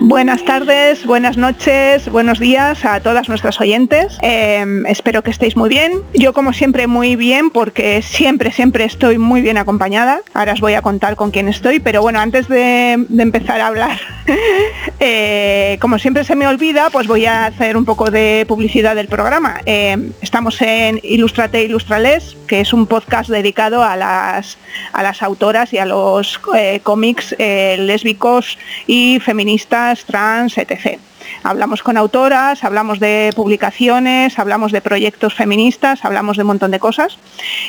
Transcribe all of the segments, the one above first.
Buenas tardes, buenas noches, buenos días a todas nuestras oyentes. Em, espero que estéis muy bien. Yo como siempre muy bien porque siempre, siempre estoy muy bien acompañada. Ahora os voy a contar con quién estoy, pero bueno, antes de, empezar a hablar, eh, como siempre se me olvida, pues voy a hacer un poco de publicidad del programa. Em, estamos en Ilustrate Ilustrales, que es un podcast dedicado a las, a las autoras y a los eh, cómics eh, lésbicos y feministas, trans, etc. Hablamos con autoras, hablamos de publicaciones, hablamos de proyectos feministas, hablamos de un montón de cosas.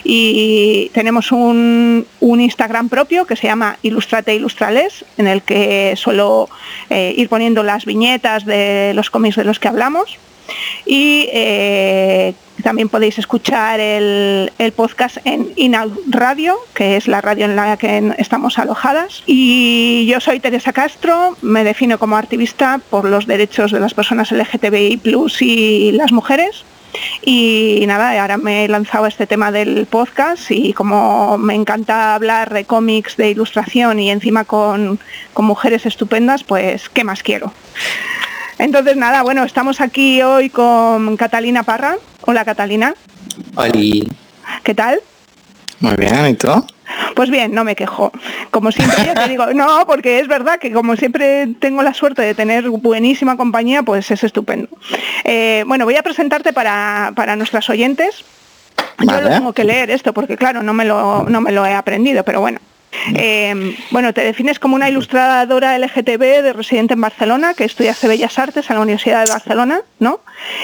Y tenemos un, Instagram propio que se llama Ilustrate Ilustrales, en el que suelo eh, ir poniendo las viñetas de los cómics de los que hablamos. Y también podéis escuchar el, podcast en Inaud Radio, que es la radio en la que estamos alojadas. Y yo soy Teresa Castro, me defino como activista por los derechos de las personas LGTBI y las mujeres. Y nada, ahora me he lanzado a este tema del podcast y como me encanta hablar de cómics, de ilustración y encima con mujeres estupendas, pues ¿qué más quiero? Entonces nada, bueno, estamos aquí hoy con Catalina Parra. Hola Catalina. Hola. ¿Qué tal? Muy bien, ¿y tú? Pues bien, no me quejo. Como siempre te digo, no, porque es verdad que como siempre tengo la suerte de tener buenísima compañía, pues es estupendo. Eh, bueno, voy a presentarte para, para nuestras oyentes. Yo lo tengo que leer esto porque claro, no me lo, no me lo he aprendido, pero bueno. Eh, bueno, te defines como una ilustradora LGTB de residente en Barcelona, que estudiaste Bellas Artes en la Universidad de Barcelona, ¿no?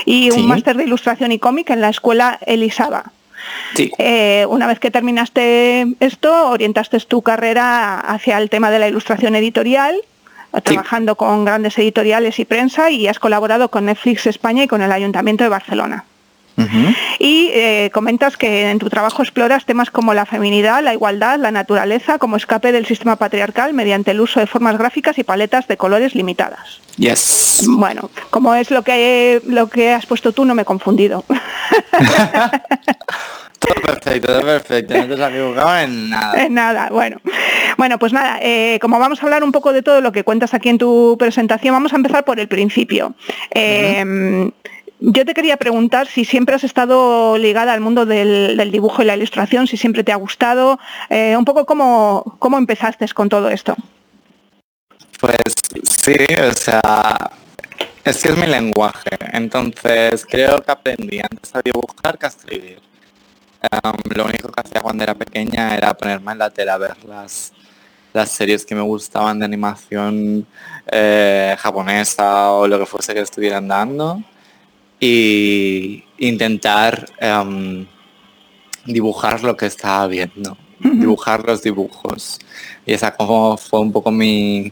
Y un máster de ilustración y cómic en la escuela Elisaba. Sí. Eh, una vez que terminaste esto, orientaste tu carrera hacia el tema de la ilustración editorial, trabajando con grandes editoriales y prensa y has colaborado con Netflix España y con el Ayuntamiento de Barcelona. Y eh, comentas que en tu trabajo exploras temas como la feminidad, la igualdad, la naturaleza, como escape del sistema patriarcal mediante el uso de formas gráficas y paletas de colores limitadas. Yes. Bueno, como es lo que lo que has puesto tú, no me he confundido. todo perfecto, todo perfecto, no te has equivocado en nada. En nada, bueno. Bueno, pues nada, eh, como vamos a hablar un poco de todo lo que cuentas aquí en tu presentación, vamos a empezar por el principio. Yo te quería preguntar si siempre has estado ligada al mundo del, dibujo y la ilustración, si siempre te ha gustado, eh, un poco cómo, cómo empezaste con todo esto. Pues sí, o sea, es que es mi lenguaje, entonces creo que aprendí antes a dibujar que a escribir. Em, lo único que hacía cuando era pequeña era ponerme en la tela a ver las, las series que me gustaban de animación eh, japonesa o lo que fuese que estuvieran dando y intentar em, dibujar lo que estaba viendo, dibujar los dibujos. Y esa como fue un poco mi,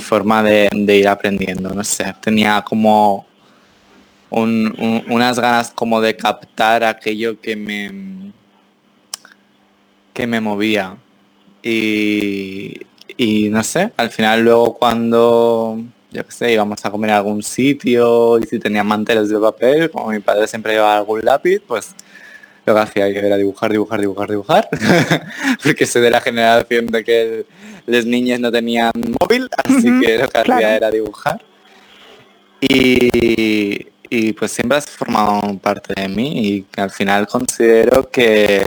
forma de, ir aprendiendo, no sé, tenía como unas ganas como de captar aquello que me que me movía. Y, y no sé, al final luego cuando yo qué sé, íbamos a comer a algún sitio y si tenía manteles de papel, como mi padre siempre llevaba algún lápiz, pues lo que hacía era dibujar, dibujar, dibujar, dibujar, porque soy de la generación de que las niñas no tenían móvil, así que lo que hacía era dibujar. Y, y, pues siempre has formado parte de mí y al final considero que,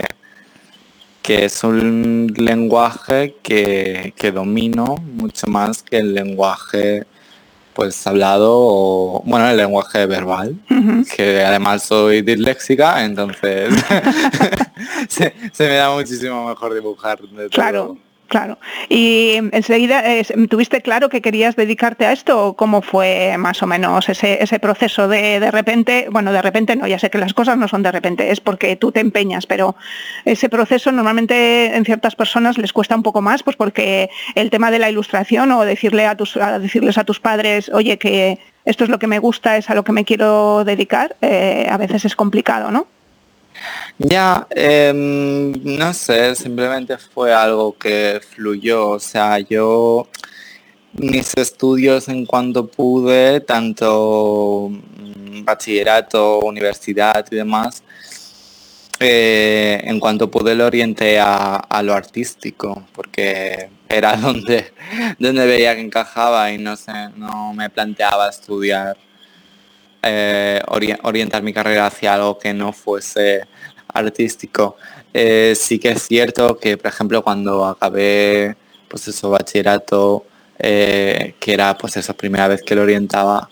que es un lenguaje que, que domino mucho más que el lenguaje pues hablado o, bueno, el lenguaje verbal, que además soy disléxica, entonces se, me da muchísimo mejor dibujar. claro. Claro. ¿Y enseguida tuviste claro que querías dedicarte a esto cómo fue más o menos ese, ese proceso de de repente, bueno, de repente no, ya sé que las cosas no son de repente, es porque tú te empeñas, pero ese proceso normalmente en ciertas personas les cuesta un poco más, pues porque el tema de la ilustración o decirle a tus, decirles a tus padres, oye, que esto es lo que me gusta, es a lo que me quiero dedicar, eh, a veces es complicado, ¿no? Ya, em, no sé, simplemente fue algo que fluyó, o sea, yo mis estudios en cuanto pude, tanto mm, bachillerato, universidad y demás, eh, en cuanto pude lo orienté a, lo artístico, porque era donde, donde veía que encajaba y no sé, no me planteaba estudiar eh, orientar mi carrera hacia algo que no fuese artístico. Eh, sí que es cierto que, por ejemplo, cuando acabé pues eso, bachillerato, eh, que era pues esa primera vez que lo orientaba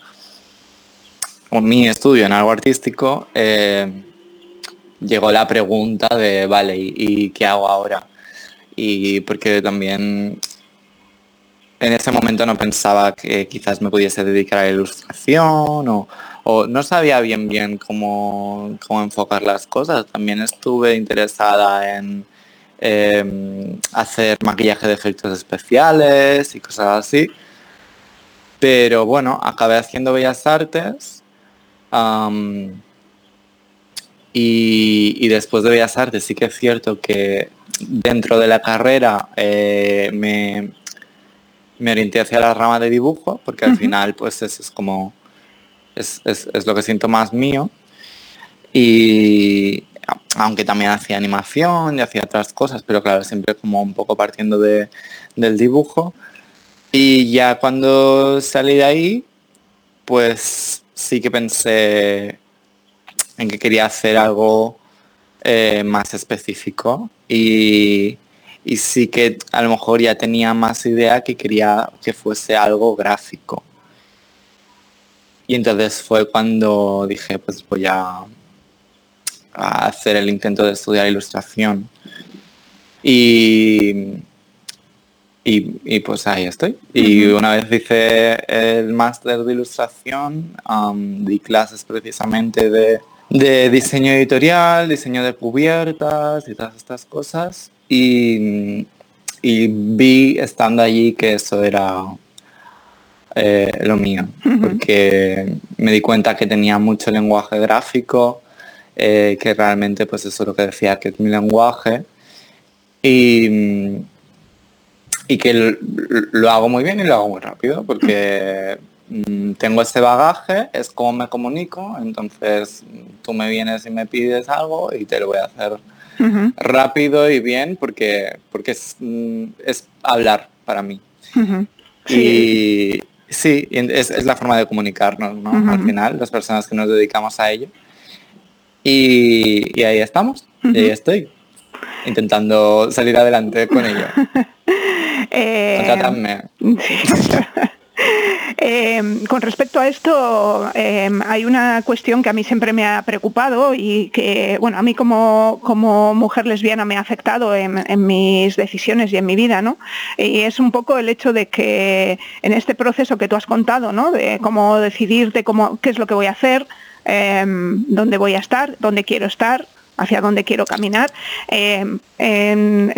mi estudio en algo artístico, llegó la pregunta de, vale, ¿y, qué hago ahora? Y porque también en ese momento no pensaba que quizás me pudiese dedicar a la ilustración o, no sabía bien bien cómo, enfocar las cosas. También estuve interesada en em, hacer maquillaje de efectos especiales y cosas así. Pero bueno, acabé haciendo bellas artes. y, después de bellas artes sí que es cierto que dentro de la carrera eh, me, me orienté hacia la rama de dibujo, porque al final pues eso es como es, lo que siento más mío. Y aunque también hacía animación y hacía otras cosas, pero claro, siempre como un poco partiendo de, del dibujo. Y ya cuando salí de ahí, pues sí que pensé en que quería hacer algo eh, más específico y, y sí que a lo mejor ya tenía más idea que quería que fuese algo gráfico. Y entonces fue cuando dije, pues voy a, hacer el intento de estudiar ilustración. Y, y, pues ahí estoy. Y una vez hice el máster de ilustración, di clases precisamente de, de, diseño editorial, diseño de cubiertas y todas estas cosas. Y, y vi estando allí que eso era eh, lo mío, porque me di cuenta que tenía mucho lenguaje gráfico, eh, que realmente pues eso es lo que decía, que es mi lenguaje, y, y que lo, hago muy bien y lo hago muy rápido, porque mm, tengo ese bagaje, es como me comunico, entonces tú me vienes y me pides algo y te lo voy a hacer rápido y bien porque porque es, mm, hablar para mí. Y, Sí, es, la forma de comunicarnos, ¿no? Al final, las personas que nos dedicamos a ello. Y, ahí estamos, y ahí estoy, intentando salir adelante con ello. eh, Em, con respecto a esto, em, hay una cuestión que a mí siempre me ha preocupado y que, bueno, a mí como, mujer lesbiana me ha afectado en, mis decisiones y en mi vida, ¿no? Y es un poco el hecho de que en este proceso que tú has contado, ¿no? De cómo decidir de cómo, qué es lo que voy a hacer, em, dónde voy a estar, dónde quiero estar, hacia dónde quiero caminar. en,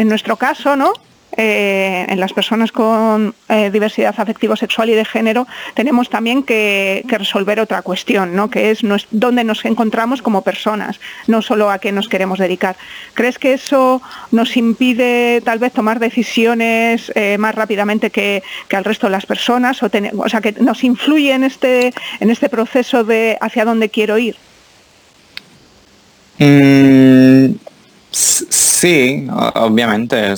nuestro caso, ¿no? Eh, en las personas con eh, diversidad afectivo-sexual y de género, tenemos también que, resolver otra cuestión, ¿no? que es dónde nos encontramos como personas, no solo a qué nos queremos dedicar. ¿Crees que eso nos impide tal vez tomar decisiones eh, más rápidamente que, al resto de las personas? O, sea, que nos influye en este, en este proceso de hacia dónde quiero ir? Mm, sí, obviamente.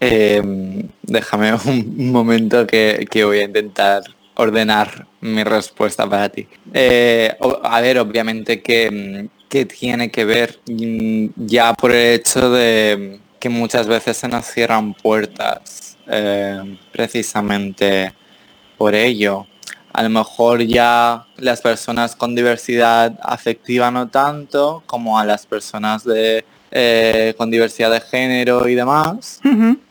Em, déjame un momento que, voy a intentar ordenar mi respuesta para ti. Eh, a ver, obviamente que, tiene que ver mm, ya por el hecho de que muchas veces se nos cierran puertas em, precisamente por ello. A lo mejor ya las personas con diversidad afectiva no tanto como a las personas de eh, con diversidad de género y demás,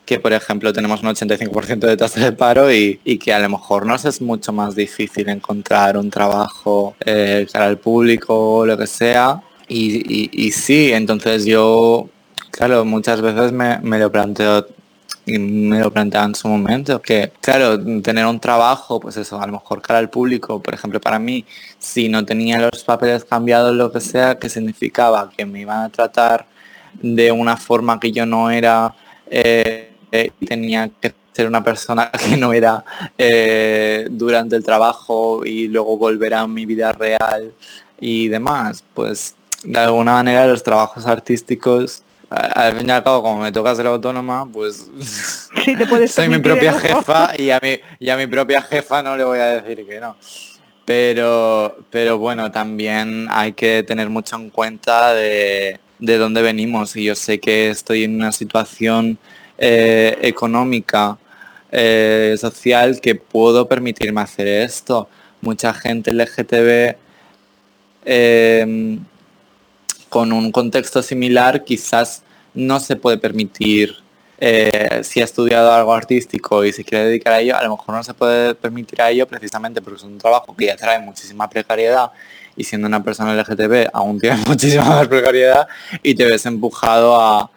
que por ejemplo tenemos un 85% de tasa de paro y, que a lo mejor nos es mucho más difícil encontrar un trabajo eh, cara al público o lo que sea. Y, sí, entonces yo, claro, muchas veces me, lo planteo y me lo planteaba en su momento, que claro, tener un trabajo, pues eso, a lo mejor cara al público, por ejemplo, para mí, si no tenía los papeles cambiados, lo que sea, que significaba que me iban a tratar de una forma que yo no era eh, eh, tenía que ser una persona que no era eh, durante el trabajo y luego volver a mi vida real y demás, pues de alguna manera los trabajos artísticos al fin y al cabo, como me toca ser autónoma, pues sí, te puedes soy mi propia jefa y a, mi, y a mi propia jefa no le voy a decir que no. Pero, pero bueno, también hay que tener mucho en cuenta de, de dónde venimos y yo sé que estoy en una situación eh, económica, eh, social, que puedo permitirme hacer esto. Mucha gente LGTB em, con un contexto similar quizás no se puede permitir, eh, si ha estudiado algo artístico y se quiere dedicar a ello, a lo mejor no se puede permitir a ello precisamente porque es un trabajo que ya trae muchísima precariedad y siendo una persona LGTB aún tiene muchísima más precariedad y te ves empujado a,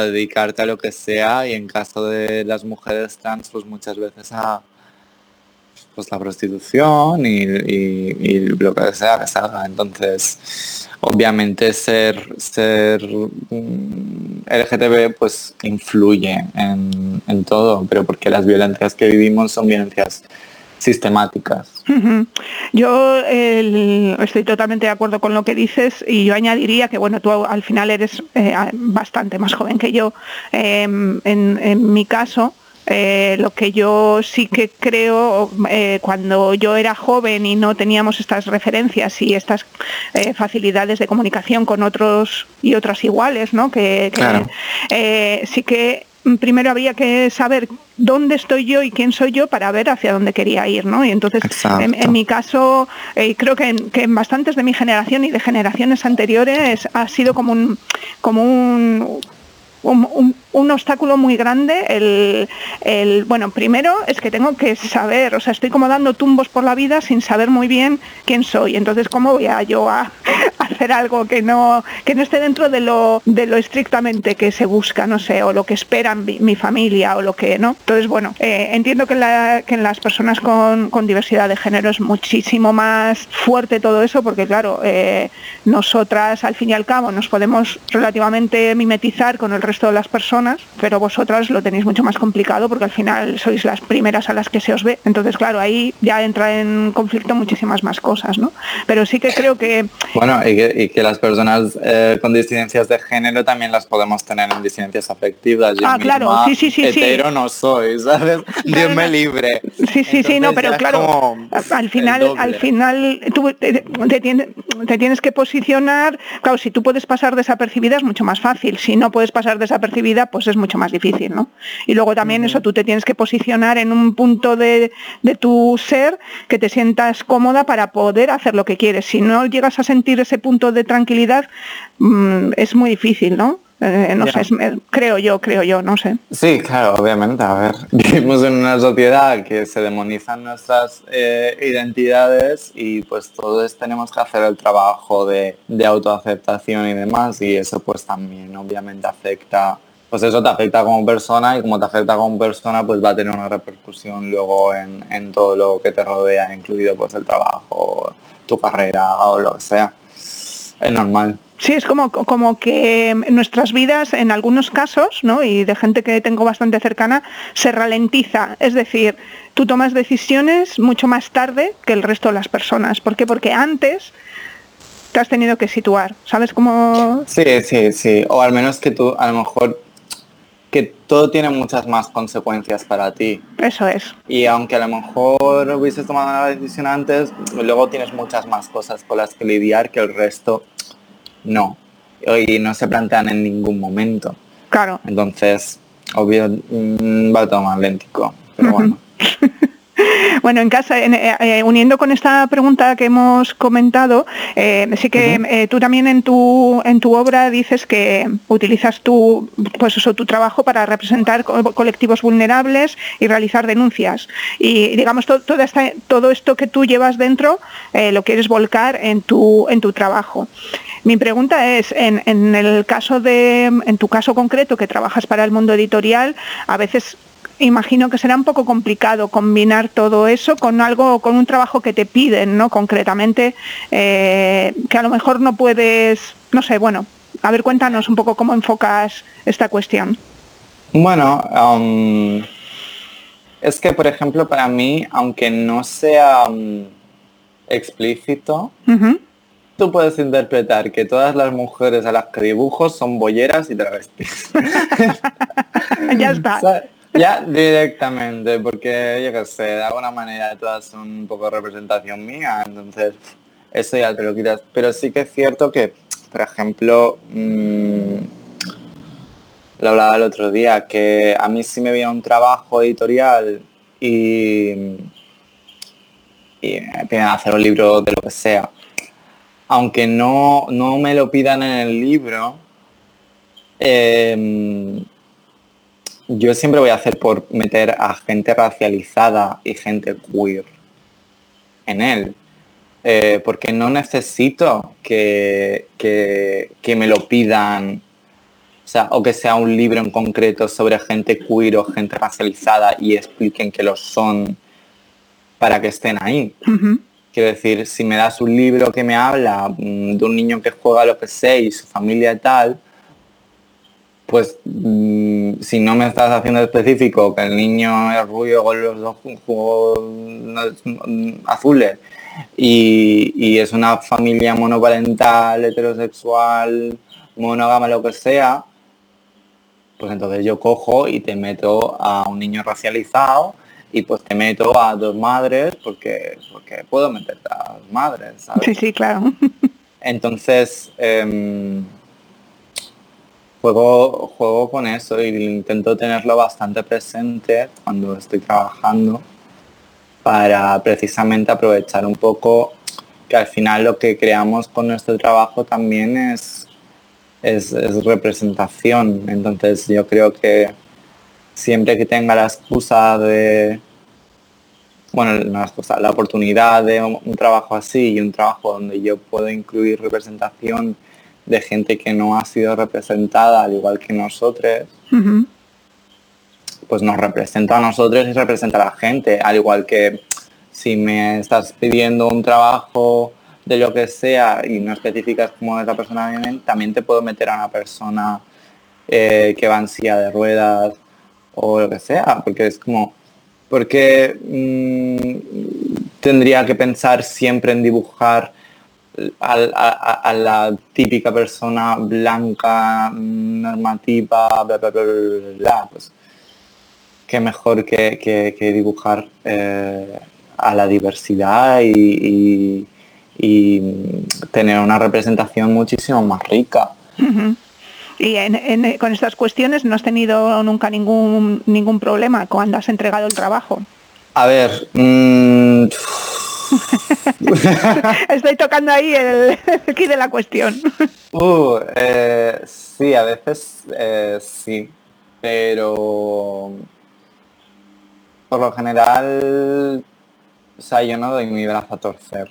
dedicarte a lo que sea y en caso de las mujeres trans pues muchas veces a pues la prostitución y, lo que sea que salga. Entonces obviamente ser ser mm, LGTB pues influye en, en todo pero porque las violencias que vivimos son violencias sistemáticas. Yo estoy totalmente de acuerdo con lo que dices y yo añadiría que bueno, tú al final eres eh, bastante más joven que yo. Em, en, mi caso, eh, lo que yo sí que creo, eh, cuando yo era joven y no teníamos estas referencias y estas facilidades de comunicación con otros y otras iguales, ¿no? que sí que primero había que saber dónde estoy yo y quién soy yo para ver hacia dónde quería ir, ¿no? Y entonces, en, mi caso, eh, creo que en, que en, bastantes de mi generación y de generaciones anteriores ha sido como un, como un un, obstáculo muy grande. El, bueno, primero es que tengo que saber, o sea, estoy como dando tumbos por la vida sin saber muy bien quién soy. Entonces, ¿cómo voy a yo a, hacer algo que no, que no esté dentro de lo, de lo estrictamente que se busca, no sé, o lo que esperan mi, familia o lo que no? Entonces, bueno, eh, entiendo que, en las personas con, diversidad de género es muchísimo más fuerte todo eso, porque claro, eh, nosotras al fin y al cabo nos podemos relativamente mimetizar con el resto de las personas, pero vosotras lo tenéis mucho más complicado porque al final sois las primeras a las que se os ve. Entonces, claro, ahí ya entra en conflicto muchísimas más cosas, ¿no? Pero sí que creo que... Bueno, y que, las personas eh, con disidencias de género también las podemos tener en disidencias afectivas. ah, claro, sí, sí, sí. Hetero no soy, ¿sabes? Dios me libre. Sí, sí, sí, no, pero claro, al final, al final tú te, tienes, que posicionar, claro, si tú puedes pasar desapercibida es mucho más fácil, si no puedes pasar desapercibida, pues es mucho más difícil, ¿no? Y luego también eso, tú te tienes que posicionar en un punto de, tu ser que te sientas cómoda para poder hacer lo que quieres. Si no llegas a sentir ese punto de tranquilidad, mm, es muy difícil, ¿no? Eh, no sé, creo yo, creo yo, no sé. Sí, claro, obviamente. A ver, vivimos en una sociedad que se demonizan nuestras eh, identidades y pues todos tenemos que hacer el trabajo de, de, autoaceptación y demás y eso pues también obviamente afecta, pues eso te afecta como persona y como te afecta como persona pues va a tener una repercusión luego en, en todo lo que te rodea, incluido pues el trabajo, tu carrera o lo que sea. Es normal. Sí, es como, como que nuestras vidas, en algunos casos, ¿no? y de gente que tengo bastante cercana, se ralentiza. Es decir, tú tomas decisiones mucho más tarde que el resto de las personas. ¿Por qué? Porque antes te has tenido que situar. ¿Sabes cómo...? Sí, sí, sí. O al menos que tú, a lo mejor, que todo tiene muchas más consecuencias para ti. Eso es. Y aunque a lo mejor hubieses tomado una decisión antes, luego tienes muchas más cosas con las que lidiar que el resto no. Y no se plantean en ningún momento. Claro. Entonces, obvio, mm, va todo más lentico. Pero bueno. bueno, en casa, eh, eh, uniendo con esta pregunta que hemos comentado, eh, sí que tú también en tu en tu obra dices que utilizas tu pues eso, tu trabajo para representar colectivos vulnerables y realizar denuncias. Y digamos todo, todo esto que tú llevas dentro lo quieres volcar en tu en tu trabajo. Mi pregunta es, en, en, el caso de, en tu caso concreto, que trabajas para el mundo editorial, a veces imagino que será un poco complicado combinar todo eso con algo, con un trabajo que te piden, ¿no? Concretamente, eh, que a lo mejor no puedes, no sé, bueno, a ver, cuéntanos un poco cómo enfocas esta cuestión. Bueno, um, es que, por ejemplo, para mí, aunque no sea um, explícito, tú puedes interpretar que todas las mujeres a las que dibujo son bolleras y travestis. ya está. Ya directamente, porque yo qué sé, de alguna manera todas son un poco representación mía, entonces eso ya te lo quitas. Pero sí que es cierto que, por ejemplo, mmm, lo hablaba el otro día, que a mí sí me veía un trabajo editorial y, y me hacer un libro de lo que sea. Aunque no, no me lo pidan en el libro, eh, yo siempre voy a hacer por meter a gente racializada y gente queer en él. Eh, porque no necesito que, que, me lo pidan, o, sea, o que sea un libro en concreto sobre gente queer o gente racializada y expliquen que lo son para que estén ahí. Quiero decir, si me das un libro que me habla mm, de un niño que juega lo que sé y su familia y tal, pues mm, si no me estás haciendo específico que el niño es rubio con los ojos azules y, es una familia monoparental, heterosexual, monógama, lo que sea, pues entonces yo cojo y te meto a un niño racializado y pues te meto a dos madres porque porque puedo meterte a dos madres. Sí, sí, claro. Entonces, em, juego, juego con eso y intento tenerlo bastante presente cuando estoy trabajando para precisamente aprovechar un poco que al final lo que creamos con nuestro trabajo también es, es, representación. Entonces yo creo que siempre que tenga la excusa de, bueno, la, excusa, la oportunidad de un trabajo así y un trabajo donde yo puedo incluir representación de gente que no ha sido representada al igual que nosotros, pues nos representa a nosotros y representa a la gente, al igual que si me estás pidiendo un trabajo de lo que sea y no especificas cómo esa persona viene, también te puedo meter a una persona eh, que va en silla de ruedas o lo que sea, porque es como, porque mm, tendría que pensar siempre en dibujar a, la típica persona blanca, normativa, bla, bla, bla, bla, pues qué mejor que, dibujar eh, a la diversidad y, tener una representación muchísimo más rica. Y con estas cuestiones no has tenido nunca ningún, ningún problema cuando has entregado el trabajo. A ver, mm, Estoy tocando ahí el aquí de la cuestión. Uh, eh, sí, a veces eh, sí, pero por lo general, o sea, yo no doy mi brazo a torcer.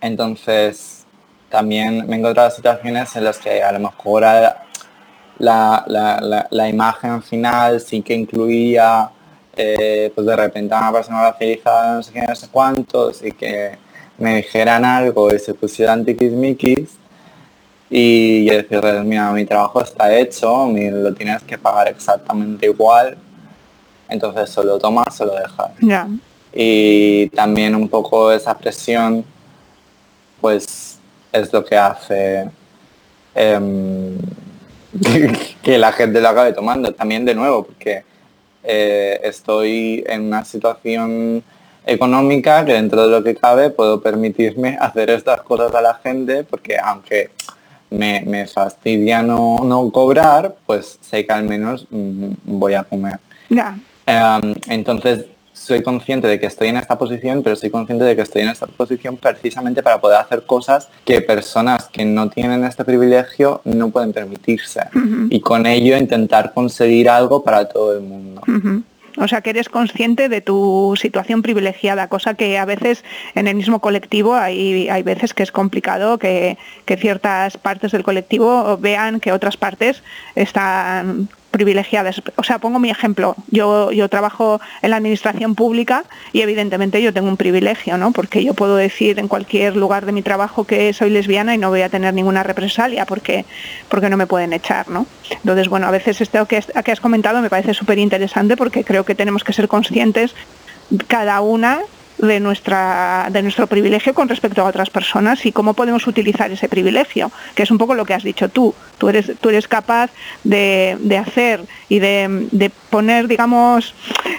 Entonces, también me he encontrado situaciones en las que a lo mejor la, la imagen final sí que incluía eh, pues de repente a una persona racializada, no sé qué, no sé cuántos, y que me dijeran algo y se pusieran tiquismiquis, y yo decirles, mira, mi trabajo está hecho, lo tienes que pagar exactamente igual, entonces solo tomas, solo dejas. Y también un poco esa presión, pues es lo que hace em, que la gente lo acabe tomando. También de nuevo, porque eh, estoy en una situación económica que dentro de lo que cabe puedo permitirme hacer estas cosas a la gente porque aunque me, fastidia no, cobrar, pues sé que al menos mm, voy a comer. Em, entonces soy consciente de que estoy en esta posición, pero soy consciente de que estoy en esta posición precisamente para poder hacer cosas que personas que no tienen este privilegio no pueden permitirse. Y con ello intentar conseguir algo para todo el mundo. O sea, que eres consciente de tu situación privilegiada, cosa que a veces en el mismo colectivo hay, hay veces que es complicado que, que ciertas partes del colectivo vean que otras partes están privilegiadas. O sea, pongo mi ejemplo. Yo, yo trabajo en la administración pública y evidentemente yo tengo un privilegio, ¿no? Porque yo puedo decir en cualquier lugar de mi trabajo que soy lesbiana y no voy a tener ninguna represalia porque, porque no me pueden echar, ¿no? Entonces, bueno, a veces esto que, que has comentado me parece súper interesante porque creo que tenemos que ser conscientes cada una de, nuestra, de nuestro privilegio con respecto a otras personas y cómo podemos utilizar ese privilegio, que es un poco lo que has dicho tú. Tú eres, tú eres capaz de, de hacer y de, de, poner, digamos,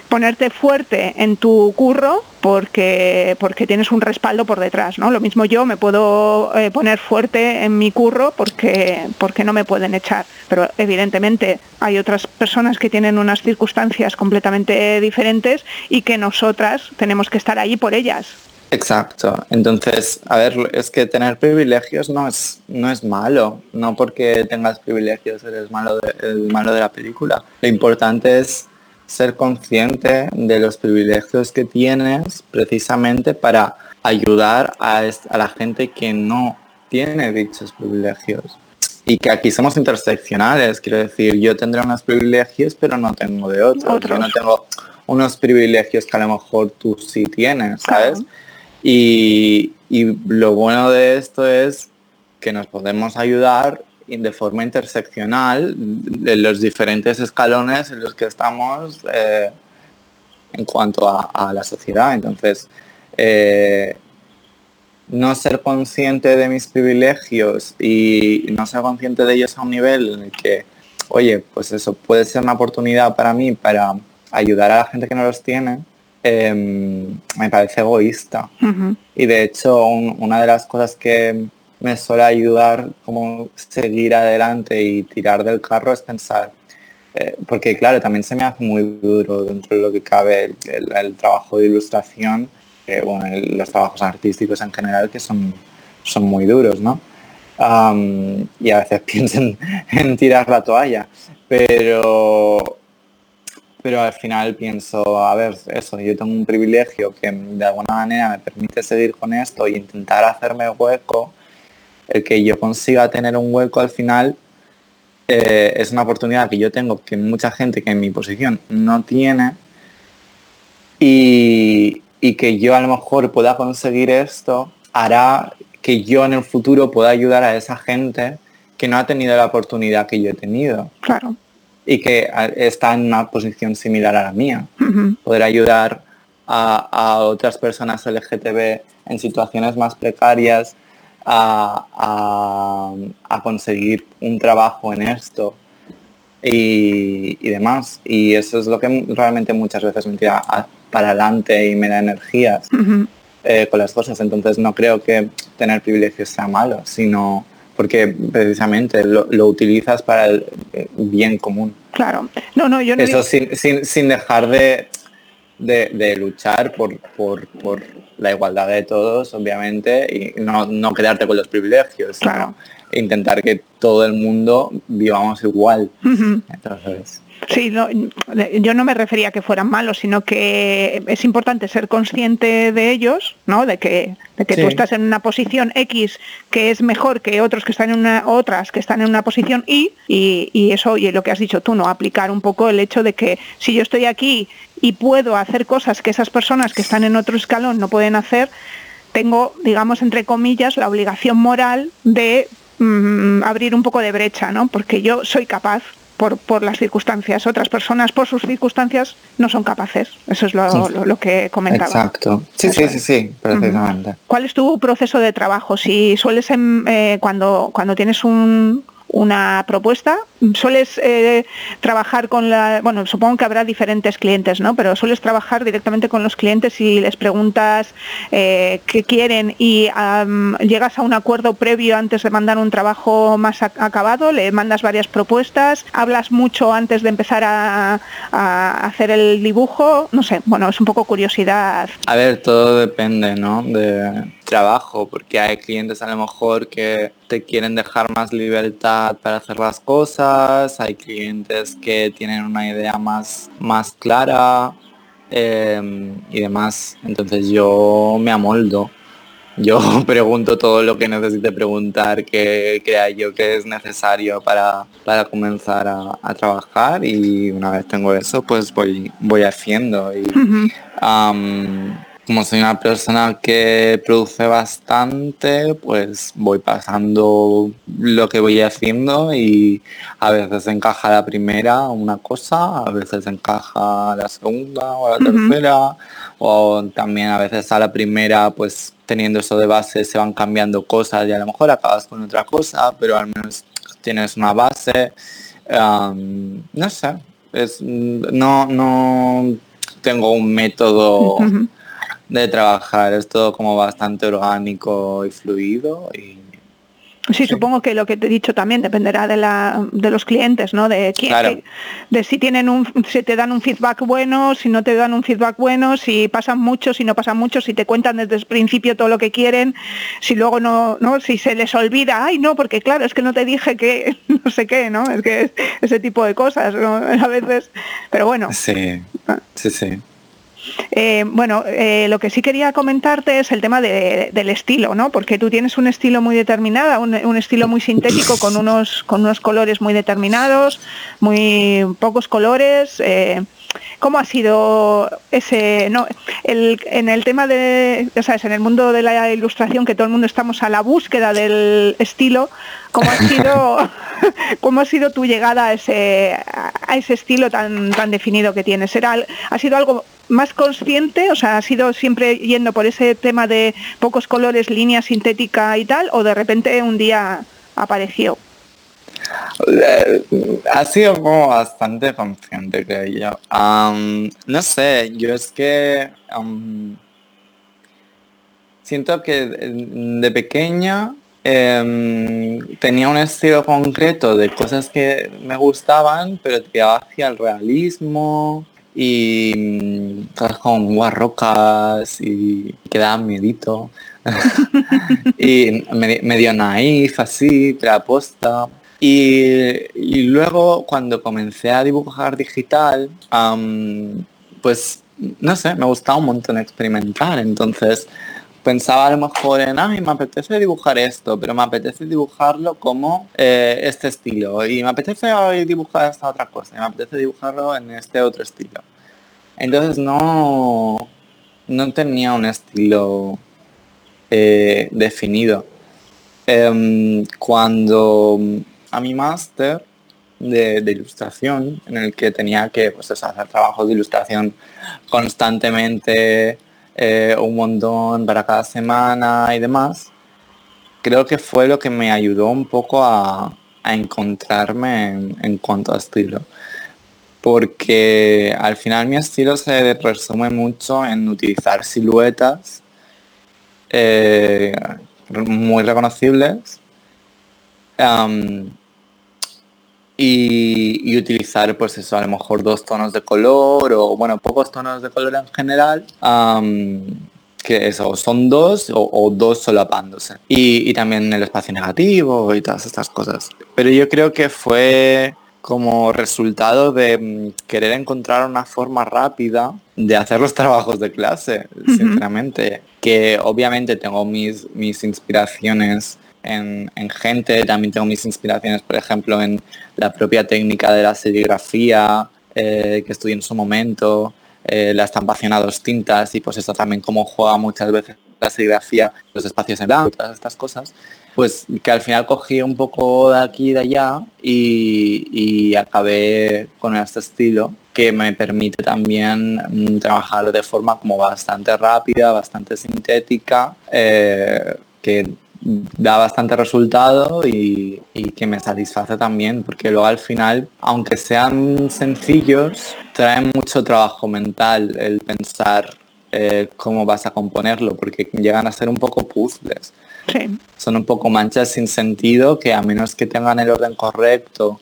ponerte fuerte en tu curro porque, porque tienes un respaldo por detrás, ¿no? Lo mismo yo me puedo eh, poner fuerte en mi curro porque, porque no me pueden echar, pero evidentemente hay otras personas que tienen unas circunstancias completamente diferentes y que nosotras tenemos que estar ahí por ellas. Exacto. Entonces, a ver, es que tener privilegios no es, no es malo. No porque tengas privilegios eres malo el malo de la película. Lo importante es ser consciente de los privilegios que tienes precisamente para ayudar a, la gente que no tiene dichos privilegios. Y que aquí somos interseccionales, quiero decir, yo tendré unos privilegios, pero no tengo de otros. Yo no tengo unos privilegios que a lo mejor tú sí tienes, ¿sabes? y lo bueno de esto es que nos podemos ayudar de forma interseccional de los diferentes escalones en los que estamos eh, en cuanto a, la sociedad. Entonces, eh, no ser consciente de mis privilegios y no ser consciente de ellos a un nivel en el que, oye, pues eso puede ser una oportunidad para mí para ayudar a la gente que no los tiene, em, me parece egoísta. Y de hecho, una de las cosas que me suele ayudar como seguir adelante y tirar del carro es pensar, eh, porque claro, también se me hace muy duro dentro de lo que cabe el, trabajo de ilustración, bueno, los trabajos artísticos en general que son, son muy duros, ¿no? y a veces piensen en tirar la toalla, pero pero al final pienso, a ver, eso, yo tengo un privilegio que de alguna manera me permite seguir con esto e intentar hacerme hueco el que yo consiga tener un hueco al final eh, es una oportunidad que yo tengo que mucha gente que en mi posición no tiene y, que yo a lo mejor pueda conseguir esto hará que yo en el futuro pueda ayudar a esa gente que no ha tenido la oportunidad que yo he tenido. Claro. Y que está en una posición similar a la mía. Poder ayudar a, a, otras personas LGTB en situaciones más precarias, a, conseguir un trabajo en esto y, demás. Y eso es lo que realmente muchas veces me tira para adelante y me da energías eh, con las cosas. Entonces no creo que tener privilegios sea malo, sino porque precisamente lo, utilizas para el bien común. Claro. No, no, yo Eso sin, sin, dejar de, de, luchar por, por, por, la igualdad de todos, obviamente, y no, no quedarte con los privilegios, claro. intentar que todo el mundo vivamos igual. Entonces... Sí, yo no me refería a que fueran malos, sino que es importante ser consciente de ellos, ¿no? De que, de que tú estás en una posición X que es mejor que otros que están en una, otras que están en una posición Y, y, y eso, y lo que has dicho tú, ¿no? Aplicar un poco el hecho de que si yo estoy aquí y puedo hacer cosas que esas personas que están en otro escalón no pueden hacer, tengo, digamos, entre comillas, la obligación moral de mm, abrir un poco de brecha, ¿no? Porque yo soy capaz por, por, las circunstancias. Otras personas, por sus circunstancias, no son capaces. Eso es lo, lo, que comentaba. Exacto. Sí, sí, sí, sí, precisamente. ¿Cuál es tu proceso de trabajo? Si sueles, em, eh, cuando, cuando tienes un, una propuesta. ¿Sueles eh, trabajar con la, bueno, supongo que habrá diferentes clientes, ¿no? Pero sueles trabajar directamente con los clientes y les preguntas eh, qué quieren y llegas a un acuerdo previo antes de mandar un trabajo más acabado, le mandas varias propuestas, hablas mucho antes de empezar a, hacer el dibujo, no sé, bueno, es un poco curiosidad. A ver, todo depende, ¿no? De trabajo, porque hay clientes a lo mejor que te quieren dejar más libertad para hacer las cosas, hay clientes que tienen una idea más, más clara em, y demás. Entonces yo me amoldo. Yo pregunto todo lo que necesite preguntar, que crea yo que es necesario para, para comenzar a, trabajar y una vez tengo eso, pues voy, voy haciendo. Y, como soy una persona que produce bastante, pues voy pasando lo que voy haciendo y a veces encaja la primera una cosa, a veces encaja la segunda o la tercera, o también a veces a la primera, pues teniendo eso de base se van cambiando cosas y a lo mejor acabas con otra cosa, pero al menos tienes una base. no sé, es, no, no tengo un método de trabajar. Es todo como bastante orgánico y fluido y Sí, supongo que lo que te he dicho también dependerá de, la, de los clientes, ¿no? De, quién, de, si tienen un, si te dan un feedback bueno, si no te dan un feedback bueno, si pasan mucho, si no pasan mucho, si te cuentan desde el principio todo lo que quieren, si luego no, no, si se les olvida, ay no, porque claro, es que no te dije que no sé qué, ¿no? Es que ese tipo de cosas, A veces, pero bueno. Sí, sí, sí. Eh, bueno, eh, lo que sí quería comentarte es el tema del estilo, ¿no? Porque tú tienes un estilo muy determinado, un, estilo muy sintético con unos, con unos colores muy determinados, muy pocos colores. Eh, ¿Cómo ha sido ese, no, el, en el tema de, ya sabes, en el mundo de la ilustración que todo el mundo estamos a la búsqueda del estilo, ¿cómo ha sido, cómo ha sido tu llegada a ese, a ese estilo tan, tan definido que tienes? ¿Era, ¿Ha sido algo más consciente? O sea, ¿ha sido siempre yendo por ese tema de pocos colores, línea sintética y tal? ¿O de repente un día apareció? Eh, ha sido como bastante consciente, creo yo. no sé, yo es que siento que de pequeña em, tenía un estilo concreto de cosas que me gustaban, pero tiraba hacia el realismo y cosas como guarrocas y quedaba miedito. y medio naif así, pero aposta. Y, luego cuando comencé a dibujar digital, pues no sé, me gustaba un montón experimentar, entonces pensaba a lo mejor en, ay, me apetece dibujar esto, pero me apetece dibujarlo como eh, este estilo, y me apetece dibujar esta otra cosa, y me apetece dibujarlo en este otro estilo. Entonces no, no tenía un estilo eh, definido. Em, cuando a mi máster de, ilustración, en el que tenía que pues, hacer trabajos de ilustración constantemente, eh, un montón para cada semana y demás, creo que fue lo que me ayudó un poco a, encontrarme en, cuanto a estilo. Porque al final mi estilo se resume mucho en utilizar siluetas eh, muy reconocibles y, utilizar pues eso, a lo mejor dos tonos de color o bueno, pocos tonos de color en general. que eso, son dos o, dos solapándose. Y, y, también el espacio negativo y todas estas cosas. Pero yo creo que fue como resultado de mm, querer encontrar una forma rápida de hacer los trabajos de clase, sinceramente. Que obviamente tengo mis, mis inspiraciones en, gente, también tengo mis inspiraciones, por ejemplo, en la propia técnica de la serigrafía eh, que estudié en su momento, eh, la estampación a dos tintas y pues eso también como juega muchas veces la serigrafía, los espacios en blanco, todas estas cosas, pues que al final cogí un poco de aquí y de allá y, acabé con este estilo que me permite también mm, trabajar de forma como bastante rápida, bastante sintética, eh, que da bastante resultado y, que me satisface también, porque luego al final, aunque sean sencillos, traen mucho trabajo mental el pensar eh, cómo vas a componerlo, porque llegan a ser un poco puzzles. Son un poco manchas sin sentido que a menos que tengan el orden correcto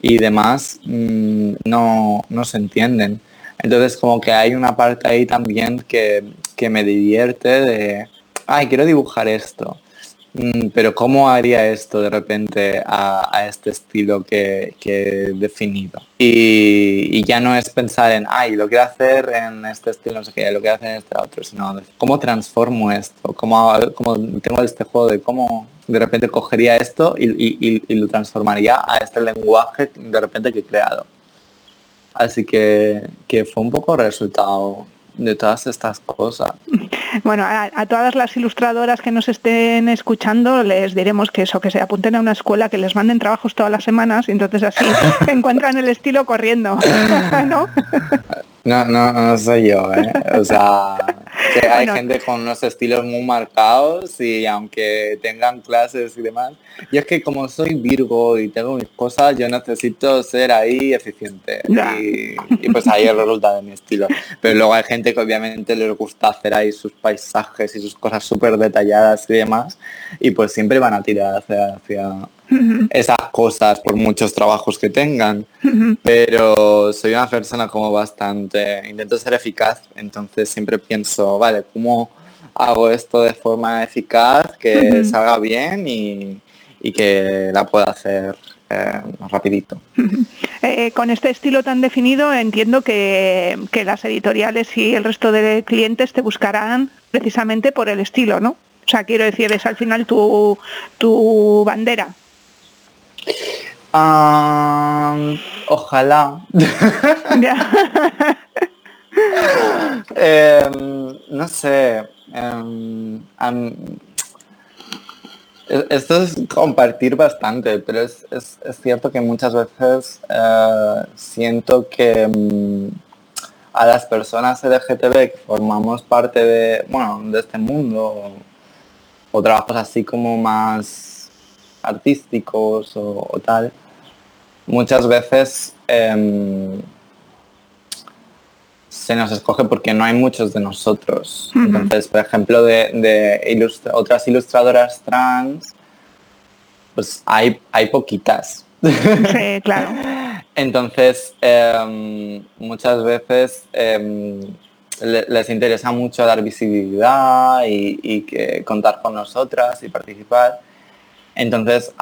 y demás, mm, no, no se entienden. Entonces como que hay una parte ahí también que, que me divierte de, ay, quiero dibujar esto. Mm, pero ¿cómo haría esto de repente a, este estilo que, he definido? Y, ya no es pensar en, ay, lo quiero hacer en este estilo, no sé qué, lo quiero hacer en este otro, sino cómo transformo esto, cómo, cómo tengo este juego de cómo de repente cogería esto y, y lo transformaría a este lenguaje de repente que he creado. Así que, que fue un poco resultado de todas estas cosas. Bueno, a, todas las ilustradoras que nos estén escuchando les diremos que eso, que se apunten a una escuela, que les manden trabajos todas las semanas y entonces así encuentran el estilo corriendo, ¿no? No, no, no soy yo, ¿eh? O sea, que hay gente con unos estilos muy marcados y aunque tengan clases y demás, y es que como soy Virgo y tengo mis cosas, yo necesito ser ahí eficiente. Y, pues ahí el resultado de mi estilo. Pero luego hay gente que obviamente les gusta hacer ahí sus paisajes y sus cosas súper detalladas y demás, y pues siempre van a tirar hacia, hacia esas cosas por muchos trabajos que tengan, pero soy una persona como bastante, intento ser eficaz, entonces siempre pienso, vale, ¿cómo hago esto de forma eficaz, que salga bien y, que la pueda hacer eh, rapidito. Eh, con este estilo tan definido entiendo que, que, las editoriales y el resto de clientes te buscarán precisamente por el estilo, ¿no? O sea, quiero decir, es al final tu, tu bandera ojalá. Em, no sé. Em, esto es compartir bastante, pero es, cierto que muchas veces eh, siento que em, a las personas LGTB que formamos parte de, bueno, de este mundo o trabajos así como más artísticos o, tal, muchas veces em, se nos escoge porque no hay muchos de nosotros. Entonces, por ejemplo, de, otras ilustradoras trans, pues hay, hay poquitas. Sí, claro. Entonces, em, muchas veces em, les interesa mucho dar visibilidad y, y, que contar con nosotras y participar. Entonces,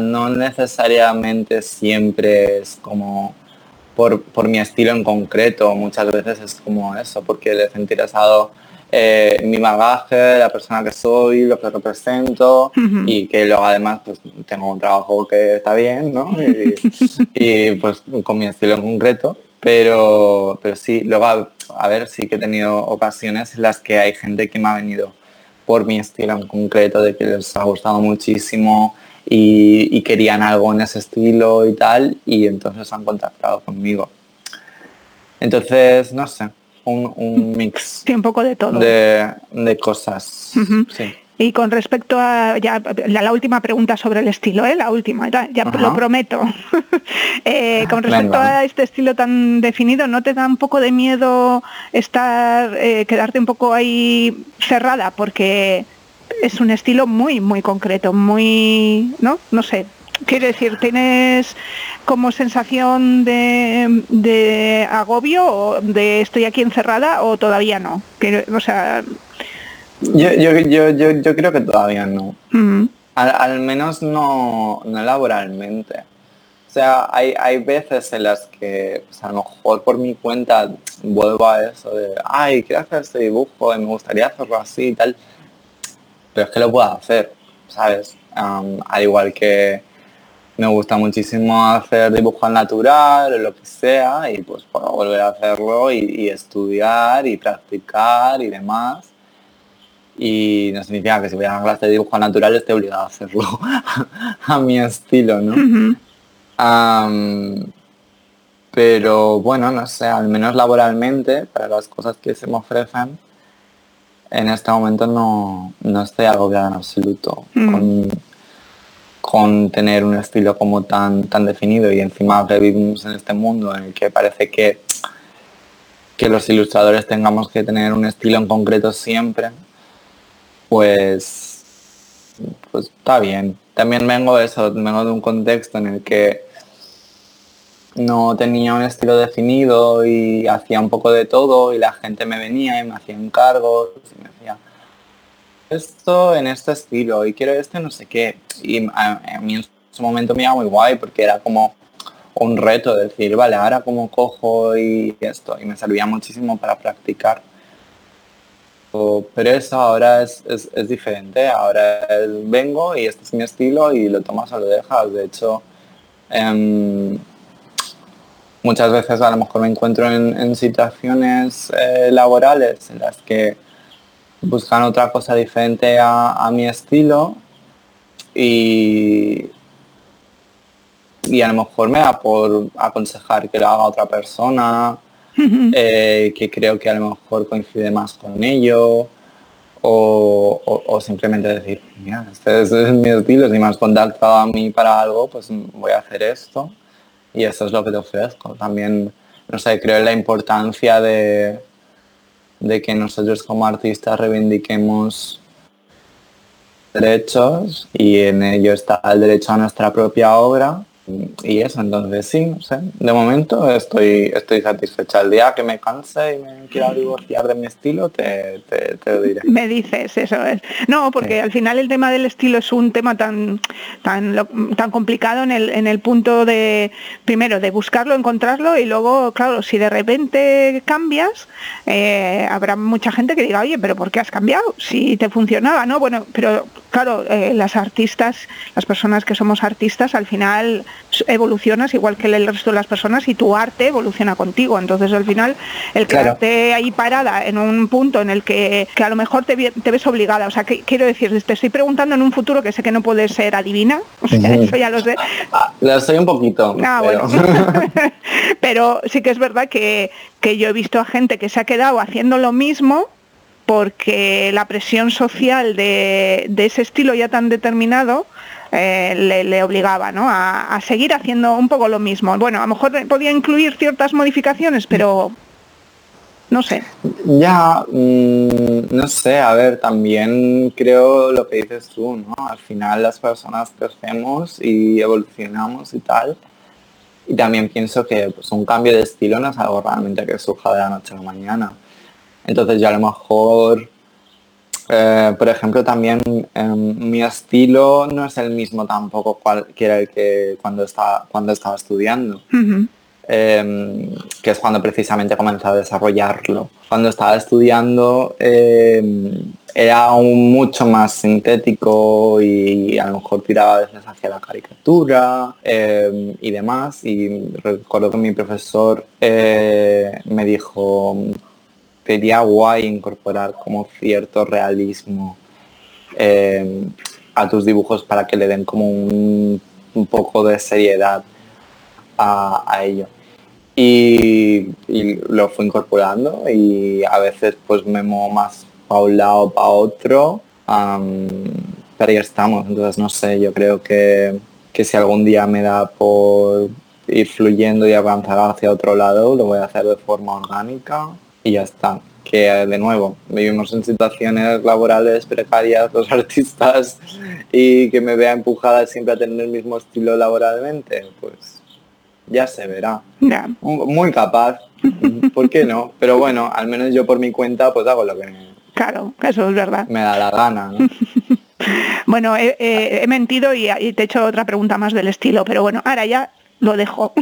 no necesariamente siempre es como por, mi estilo en concreto, muchas veces es como eso, porque les ha interesado eh, mi bagaje, la persona que soy, lo que represento y que luego además pues, tengo un trabajo que está bien, ¿no? Y, pues con mi estilo en concreto, pero, pero sí, luego a, a ver, sí que he tenido ocasiones en las que hay gente que me ha venido por mi estilo en concreto, de que les ha gustado muchísimo y, querían algo en ese estilo y tal, y entonces han contactado conmigo. Entonces, no sé, un, mix. Sí, un poco de todo. De, cosas. sí. Y con respecto a ya, la, última pregunta sobre el estilo, ¿eh? la última, ya, lo prometo. Eh, con respecto a este estilo tan definido, ¿no te da un poco de miedo estar, eh, quedarte un poco ahí cerrada? Porque es un estilo muy, muy concreto, muy, ¿no? No sé. Quiero decir, ¿tienes como sensación de, de agobio o de estoy aquí encerrada o todavía no? Que, o sea, yo, yo, yo, yo, creo que todavía no. al, menos no, no laboralmente. O sea, hay, hay veces en las que pues, a lo mejor por mi cuenta vuelvo a eso de, ay, quiero hacer este dibujo y me gustaría hacerlo así y tal. Pero es que lo puedo hacer, ¿sabes? al igual que me gusta muchísimo hacer dibujo natural o lo que sea y pues puedo volver a hacerlo y estudiar y practicar y demás y no significa que si voy a una clase de dibujo natural esté obligado a hacerlo a mi estilo, ¿no? pero bueno, no sé, al menos laboralmente, para las cosas que se me ofrecen, en este momento no, no estoy agobiada en absoluto con, con, tener un estilo como tan, tan definido. Y encima que vivimos en este mundo en el que parece que, que los ilustradores tengamos que tener un estilo en concreto siempre, pues, pues está bien. También vengo de eso, vengo de un contexto en el que no tenía un estilo definido y hacía un poco de todo y la gente me venía y me hacía encargos y me decía esto en este estilo y quiero este no sé qué y a, mí en su momento me iba muy guay porque era como un reto decir vale ahora como cojo y esto y me servía muchísimo para practicar pero eso ahora es, es, diferente. Ahora vengo y este es mi estilo y lo tomas o lo dejas de hecho em, muchas veces a lo mejor me encuentro en, situaciones eh, laborales en las que buscan otra cosa diferente a, mi estilo y, y a lo mejor me da por aconsejar que lo haga otra persona, eh, que creo que a lo mejor coincide más con ello, o, simplemente decir, mira, este es, mi estilo, si me has contactado a mí para algo, pues voy a hacer esto y eso es lo que te ofrezco. También, no sé, creo en la importancia de, de que nosotros como artistas reivindiquemos derechos y en ello está el derecho a nuestra propia obra y eso, entonces sí, de momento estoy, estoy satisfecha. El día que me canse y me quiera divorciar de mi estilo, te, lo diré. Me dices, eso es. No, porque al final el tema del estilo es un tema tan, tan, tan complicado en el, en el punto de, primero, de buscarlo, encontrarlo y luego, claro, si de repente cambias, eh, habrá mucha gente que diga, oye, pero ¿por qué has cambiado? Si te funcionaba, ¿no? Bueno, pero claro, eh, las artistas, las personas que somos artistas, al final evolucionas igual que el resto de las personas y tu arte evoluciona contigo. Entonces al final el quedarte ahí parada en un punto en el que, a lo mejor te, ves obligada. O sea, que, quiero decir, te estoy preguntando en un futuro que sé que no puedes ser adivina. O sea, eso ya lo sé. Lo soy un poquito. Ah, pero... pero sí que es verdad que, que yo he visto a gente que se ha quedado haciendo lo mismo porque la presión social de, de, ese estilo ya tan determinado eh, le, obligaba ¿no? a, seguir haciendo un poco lo mismo. Bueno, a lo mejor podía incluir ciertas modificaciones, pero no sé. Ya, mm, no sé, a ver, también creo lo que dices tú, ¿no? Al final las personas crecemos y evolucionamos y tal. Y también pienso que pues, un cambio de estilo no es algo realmente que surja de la noche a la mañana. Entonces ya a lo mejor eh, por ejemplo, también em, mi estilo no es el mismo tampoco cual, que era el que cuando estaba, cuando estaba estudiando. Em, que es cuando precisamente comencé a desarrollarlo. Cuando estaba estudiando em, era aún mucho más sintético y a lo mejor tiraba a veces hacia la caricatura y demás. Y recuerdo que mi profesor eh, me dijo, sería guay incorporar como cierto realismo eh, a tus dibujos para que le den como un, poco de seriedad a, ello. Y, lo fui incorporando y a veces pues me muevo más para un lado o para otro, pero ya estamos, entonces no sé, yo creo que, que si algún día me da por ir fluyendo y avanzar hacia otro lado, lo voy a hacer de forma orgánica y ya está. Que de nuevo, vivimos en situaciones laborales precarias los artistas y que me vea empujada siempre a tener el mismo estilo laboralmente, pues ya se verá. Muy capaz, ¿por qué no? Pero bueno, al menos yo por mi cuenta pues hago lo que me... Claro, eso es verdad. Me da la gana, bueno, he, mentido y, y te he hecho otra pregunta más del estilo, pero bueno, ahora ya lo dejo.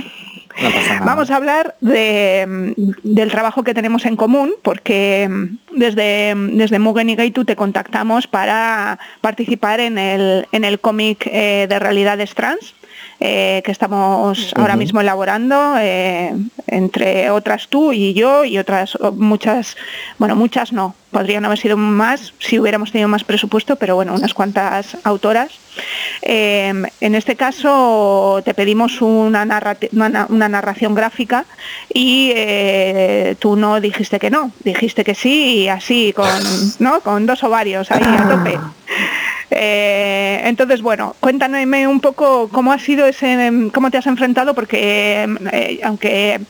Vamos a hablar de, del trabajo que tenemos en común, porque desde, desde Mugen y Gaitu te contactamos para participar en el, en el cómic eh, de realidades trans que estamos ahora mismo elaborando, entre otras tú y yo y otras muchas, bueno, muchas no, podrían haber sido más si hubiéramos tenido más presupuesto, pero bueno, unas cuantas autoras. en este caso te pedimos una, una narración gráfica y tú no dijiste que no, dijiste que sí y así con, ¿no? con dos ovarios ahí a tope. Eh, entonces, bueno, cuéntame un poco cómo ha sido ese, cómo te has enfrentado, porque eh, aunque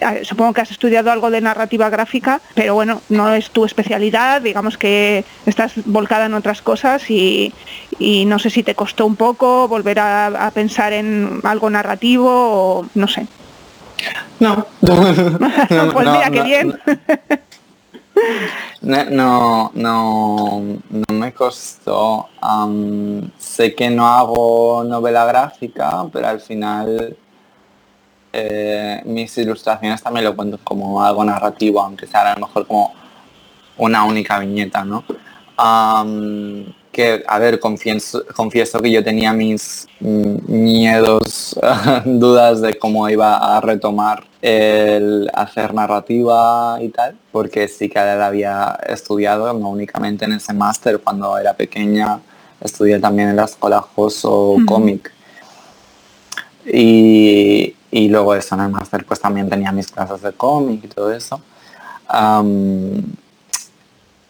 eh, supongo que has estudiado algo de narrativa gráfica, pero bueno, no es tu especialidad, digamos que estás volcada en otras cosas y, no sé si te costó un poco volver a, pensar en algo narrativo o no sé. No. pues mira, qué bien. No, no, no me costó. sé que no hago novela gráfica, pero al final eh, mis ilustraciones también lo cuento como algo narrativo, aunque sea a lo mejor como una única viñeta, ¿no? Que, a ver, confieso, confieso que yo tenía mis miedos, dudas de cómo iba a retomar el hacer narrativa y tal, porque sí que él había estudiado, no únicamente en ese máster cuando era pequeña, estudié también en la escuela Joso cómic. Y, y, luego eso, en el máster pues también tenía mis clases de cómic y todo eso.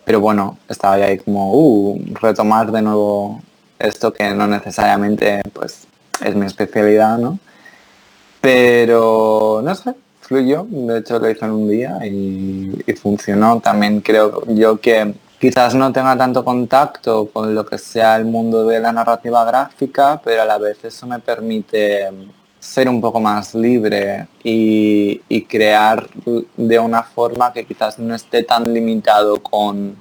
Pero bueno, estaba ahí como, uh, retomar de nuevo esto que no necesariamente pues es mi especialidad, ¿no? Pero no sé, fluyó, de hecho lo hice en un día y, funcionó. También creo yo que quizás no tenga tanto contacto con lo que sea el mundo de la narrativa gráfica, pero a la vez eso me permite ser un poco más libre y, crear de una forma que quizás no esté tan limitado con,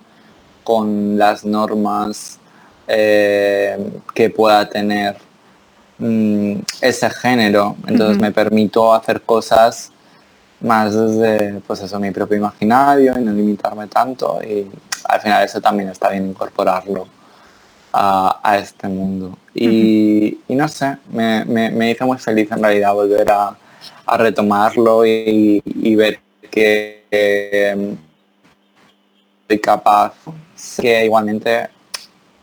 con las normas eh, que pueda tener Mm, ese género. Entonces me permito hacer cosas más desde pues eso, mi propio imaginario y no limitarme tanto y al final eso también está bien incorporarlo a, este mundo. Y, no sé, me, me, hizo muy feliz en realidad volver a, retomarlo y, ver que eh, soy capaz, que igualmente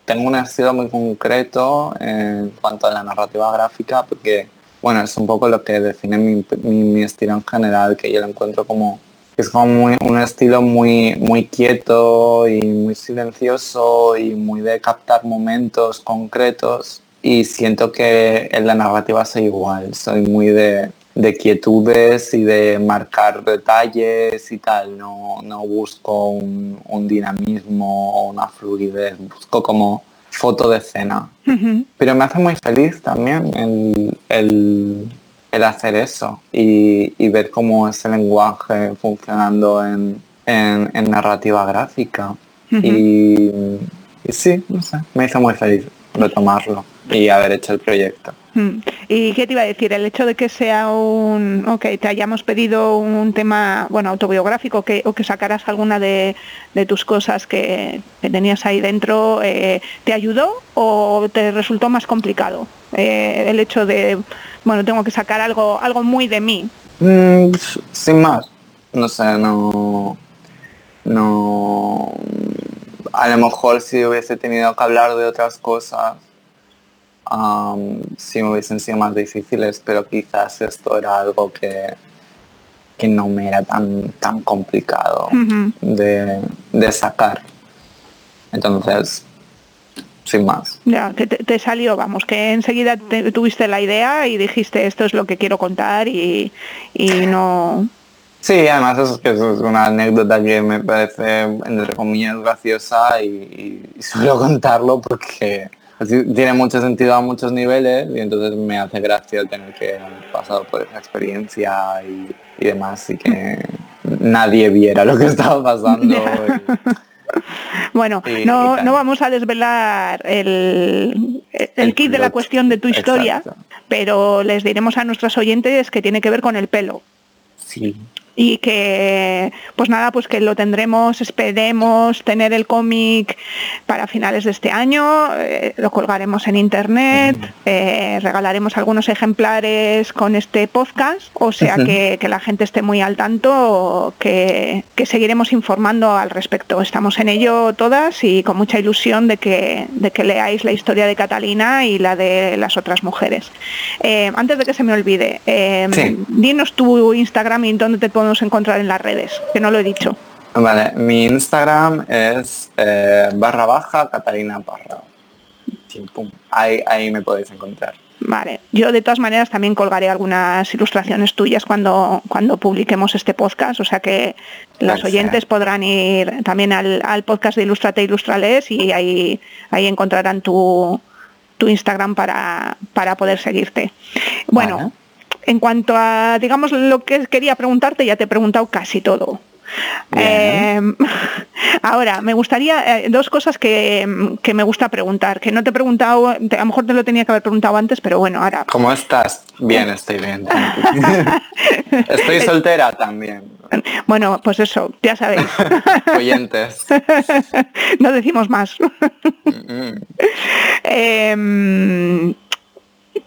tengo un estilo muy concreto en cuanto a la narrativa gráfica porque, bueno, es un poco lo que define mi, estilo en general, que yo lo encuentro como es como un estilo muy, muy quieto y muy silencioso y muy de captar momentos concretos y siento que en la narrativa soy igual, soy muy de, de quietudes y de marcar detalles y tal. No, no busco un, dinamismo o una fluidez, busco como foto de escena. Pero me hace muy feliz también el, hacer eso y, ver cómo ese lenguaje funcionando en, narrativa gráfica. y, y sí, no sé, me hizo muy feliz retomarlo y haber hecho el proyecto. Mm. ¿Y qué te iba a decir? El hecho de que sea un, ok, te hayamos pedido un tema, bueno, autobiográfico que, o que sacaras alguna de, tus cosas que, tenías ahí dentro, eh, ¿te ayudó o te resultó más complicado? Eh, el hecho de, bueno, tengo que sacar algo, algo muy de mí. Mm, sin más, no sé, no, no, a lo mejor si hubiese tenido que hablar de otras cosas, si me hubiesen sido más difíciles, pero quizás esto era algo que, que no me era tan, tan complicado de, sacar. Entonces, sin más. Ya, que te, salió, vamos, que enseguida tuviste la idea y dijiste esto es lo que quiero contar y, no... Sí, además es que es una anécdota que me parece, entre comillas, graciosa y, y suelo contarlo porque tiene mucho sentido a muchos niveles y entonces me hace gracia tener que haber pasado por esa experiencia y, demás y que nadie viera lo que estaba pasando. Bueno, no, no vamos a desvelar el, el, kit de la cuestión de tu historia, pero les diremos a nuestros oyentes que tiene que ver con el pelo. Sí. Y que pues nada, pues que lo tendremos, esperemos tener el cómic para finales de este año, eh, lo colgaremos en internet, eh, regalaremos algunos ejemplares con este podcast, o sea que, la gente esté muy al tanto, que, que, seguiremos informando al respecto. Estamos en ello todas y con mucha ilusión de que, de que leáis la historia de Catalina y la de las otras mujeres. Eh, antes de que se me olvide, dinos tu Instagram y dónde te podemos encontrar en las redes, que no lo he dicho. Vale, mi Instagram es eh, barra baja Catalina Parra. Ahí, ahí me podéis encontrar. Vale, yo de todas maneras también colgaré algunas ilustraciones tuyas cuando, cuando publiquemos este podcast, o sea que los oyentes podrán ir también al, podcast de Ilustrate Ilustrales y ahí, ahí encontrarán tu, tu Instagram para, para poder seguirte. Bueno, en cuanto a, digamos, lo que quería preguntarte, ya te he preguntado casi todo. Em, ahora, me gustaría, eh, dos cosas que, me gusta preguntar, que no te he preguntado, a lo mejor te lo tenía que haber preguntado antes, pero bueno, ahora. ¿Cómo estás? Bien, estoy bien. estoy soltera también. Bueno, pues eso, ya sabéis. Oyentes. no decimos más. eh,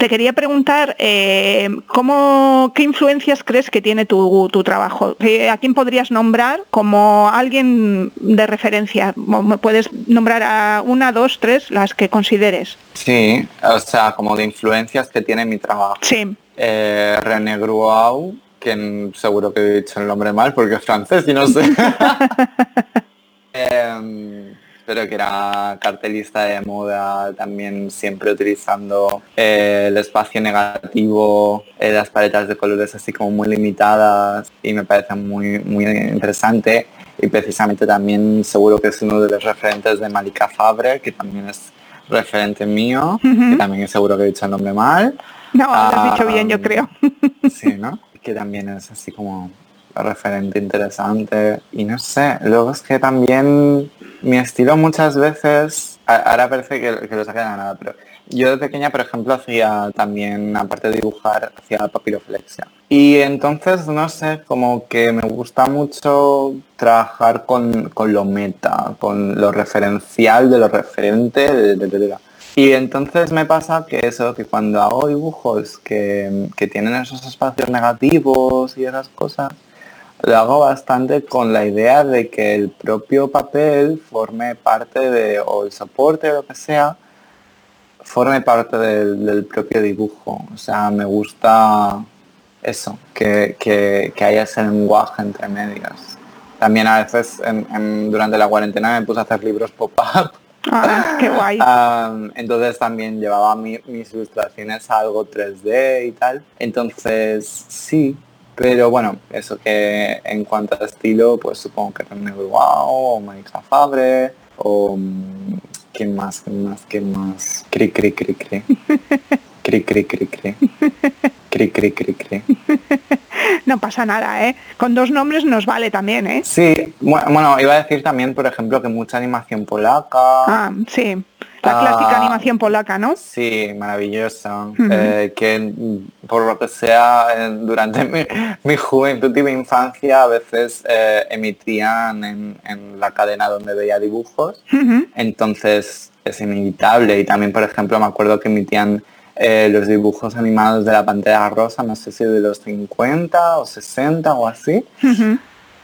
te quería preguntar, eh, ¿cómo, ¿qué influencias crees que tiene tu, trabajo? Eh, ¿A quién podrías nombrar como alguien de referencia? ¿Me puedes nombrar a una, dos, tres, las que consideres? Sí, o sea, como de influencias que tiene mi trabajo. Sí. Eh, René Gruau, que seguro que he dicho el nombre mal porque es francés y no sé. Em, pero que era cartelista de moda, también siempre utilizando eh, el espacio negativo, eh, las paletas de colores así como muy limitadas y me parece muy, muy interesante. Y precisamente también seguro que es uno de los referentes de Malika Fabre, que también es referente mío, que también seguro que he dicho el nombre mal. No, lo has dicho bien, yo ah, creo. sí, ¿no? Que también es así como referente interesante y no sé, luego es que también mi estilo muchas veces, ahora parece que, que lo saqué de nada, pero yo de pequeña, por ejemplo, hacía también, aparte de dibujar, hacía papiroflexia. Y entonces, no sé, como que me gusta mucho trabajar con, con lo meta, con lo referencial de lo referente, de, y entonces me pasa que eso, que cuando hago dibujos que, que tienen esos espacios negativos y esas cosas, lo hago bastante con la idea de que el propio papel forme parte de, o el soporte o lo que sea, forme parte del, propio dibujo. O sea, me gusta eso, que, que, haya ese lenguaje entre medias. También a veces durante la cuarentena me puse a hacer libros pop-up. Ah, qué guay. entonces también llevaba mis ilustraciones a algo 3D y tal. Entonces sí, pero bueno, eso que en cuanto a estilo, pues supongo que René Wow o Mónica Fabre o mm, quién más, quién más, quién más. Cri cri cri cri. Cri cri cri cri. Cri cri cri cri. No pasa nada, ¿eh? Con dos nombres nos vale también, ¿eh? Sí, bueno, iba a decir también, por ejemplo, que mucha animación polaca. Ah, sí. La clásica ah, animación polaca, ¿no? Sí, maravillosa. Eh, que por lo que sea, durante mi, juventud y mi infancia a veces eh, emitían en, la cadena donde veía dibujos. Entonces es inevitable. Y también, por ejemplo, me acuerdo que emitían eh, los dibujos animados de la Pantera Rosa, no sé si de los 50 o 60 o así.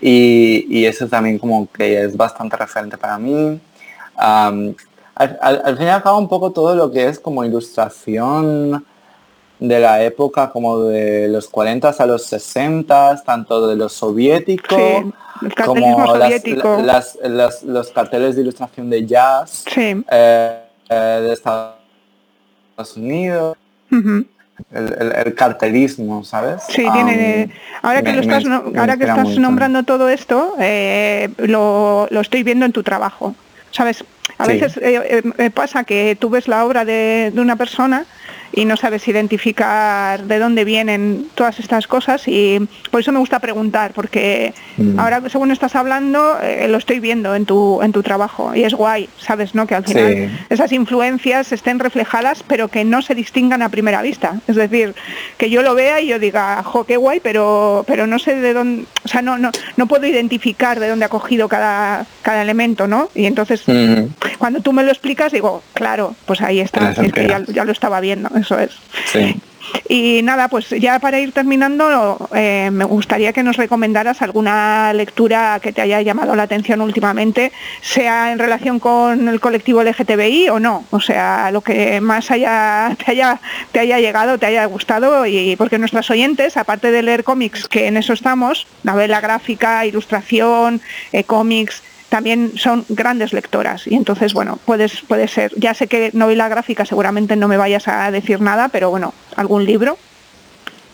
y, y, eso también como que es bastante referente para mí al, fin y al cabo un poco todo lo que es como ilustración de la época como de los 40 a los 60, tanto de los soviéticos como las, los carteles de ilustración de jazz eh, eh, de Estados Unidos. el, cartelismo, ¿sabes? Sí, tiene. Ahora que, lo estás, ahora que estás nombrando todo esto, eh, lo, lo, estoy viendo en tu trabajo. ¿Sabes? A veces eh, eh, pasa que tú ves la obra de, una persona y no sabes identificar de dónde vienen todas estas cosas y por eso me gusta preguntar, porque mm. ahora según estás hablando eh, lo estoy viendo en tu, en tu trabajo y es guay, sabes, ¿no? Que al final esas influencias estén reflejadas pero que no se distingan a primera vista. Es decir, que yo lo vea y yo diga, jo, qué guay, pero, pero no sé de dónde, o sea, no, no, no puedo identificar de dónde ha cogido cada, cada elemento, ¿no? Y entonces, cuando tú me lo explicas, digo, claro, pues ahí está, es que ya, ya, lo estaba viendo, eso es. Sí. Y nada, pues ya para ir terminando, eh, me gustaría que nos recomendaras alguna lectura que te haya llamado la atención últimamente, sea en relación con el colectivo LGTBI o no, o sea, lo que más haya, te, haya, te haya llegado, te haya gustado, y porque nuestros oyentes, aparte de leer cómics, que en eso estamos, novela gráfica, ilustración, eh, cómics, también son grandes lectoras. Y entonces bueno puedes puede ser ya sé que novela gráfica seguramente no me vayas a decir nada pero bueno algún libro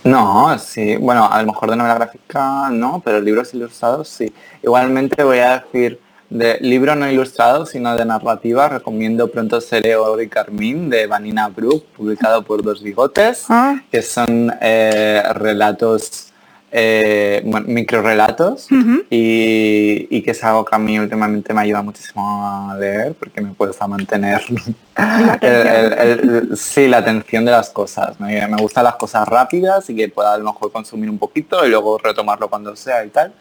no sí bueno a lo mejor de novela gráfica no pero libros ilustrados sí. Igualmente voy a decir de libro no ilustrado sino de narrativa. Recomiendo pronto seré Oro y Carmín de Vanina Brook publicado por dos bigotes ah. que son eh, relatos eh, micro relatos y, que es algo que a mí últimamente me ayuda muchísimo a leer porque me puede mantener la sí, la atención de las cosas. Me, gustan las cosas rápidas y que pueda a lo mejor consumir un poquito y luego retomarlo cuando sea y tal.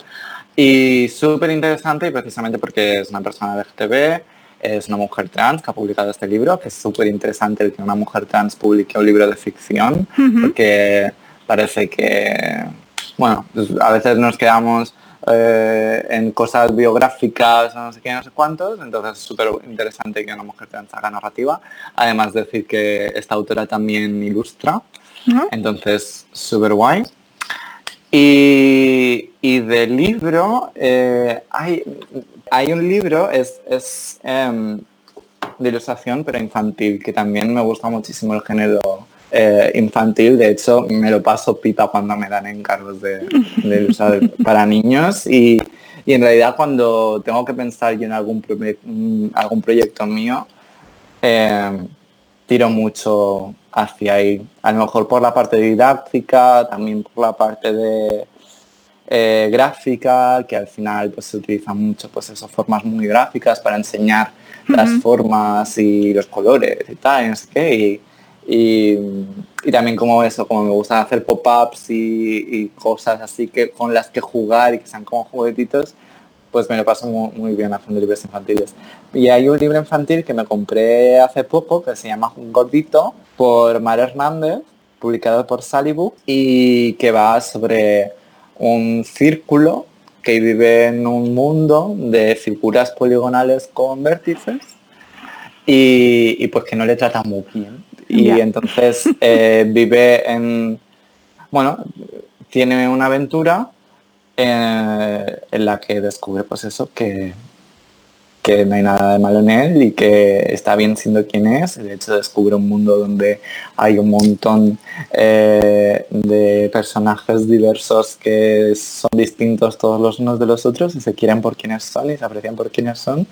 Y súper interesante y precisamente porque es una persona de GTV, es una mujer trans que ha publicado este libro, que es súper interesante el que una mujer trans publique un libro de ficción, porque parece que bueno, pues a veces nos quedamos eh, en cosas biográficas, no sé qué, no sé cuántos, entonces es súper interesante que una mujer trans haga narrativa. Además decir que esta autora también ilustra, entonces súper guay. Y, y del libro, eh, hay, hay un libro, es, es em, de ilustración, pero infantil, que también me gusta muchísimo el género eh, infantil. De hecho, me lo paso pipa cuando me dan encargos de, para niños y, en realidad cuando tengo que pensar yo en algún, mm, algún proyecto mío, eh, tiro mucho hacia ahí. A lo mejor por la parte didáctica, también por la parte de eh, gráfica, que al final pues se utilizan mucho pues esas formas muy gráficas para enseñar las formas y los colores y tal, y no sé qué. Y, y, también como eso, como me gusta hacer pop-ups y, cosas así que con las que jugar y que sean como juguetitos, pues me lo paso muy, bien haciendo libros infantiles. Y hay un libro infantil que me compré hace poco que se llama Un Gordito por Mar Hernández, publicado por Salibu y que va sobre un círculo que vive en un mundo de figuras poligonales con vértices y, y pues que no le trata muy bien y entonces eh, vive en, bueno, tiene una aventura eh, en la que descubre pues eso, que, que no hay nada de malo en él y que está bien siendo quien es. De hecho descubre un mundo donde hay un montón eh, de personajes diversos que son distintos todos los unos de los otros y se quieren por quienes son y se aprecian por quienes son.